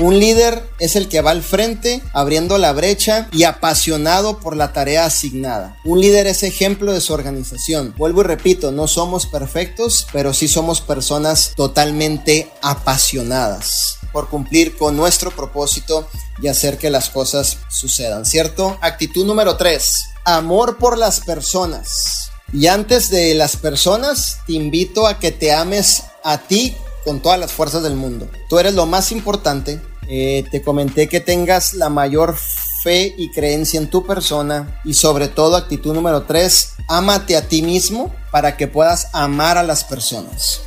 Un líder es el que va al frente, abriendo la brecha y apasionado por la tarea asignada. Un líder es ejemplo de su organización. Vuelvo y repito, no somos perfectos, pero sí somos personas totalmente apasionadas por cumplir con nuestro propósito y hacer que las cosas sucedan, ¿cierto? Actitud número 3, amor por las personas. Y antes de las personas, te invito a que te ames a ti con todas las fuerzas del mundo. Tú eres lo más importante. Eh, te comenté que tengas la mayor fe y creencia en tu persona y sobre todo actitud número 3, ámate a ti mismo para que puedas amar a las personas.